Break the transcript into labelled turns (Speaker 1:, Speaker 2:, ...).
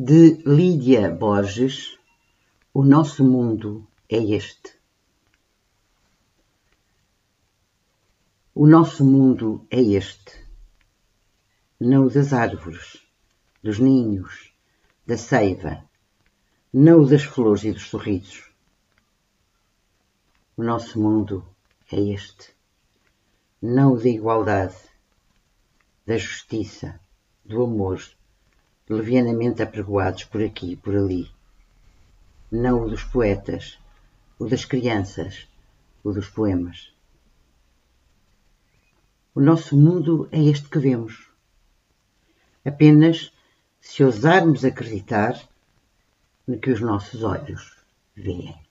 Speaker 1: de Lídia Borges O nosso mundo é este. O nosso mundo é este, não o das árvores, dos ninhos, da seiva, não o das flores e dos sorrisos. O nosso mundo é este, não o da igualdade, da justiça, do amor, levianamente apregoados por aqui e por ali. Não o dos poetas, o das crianças, o dos poemas. O nosso mundo é este que vemos. Apenas se ousarmos acreditar no que os nossos olhos veem.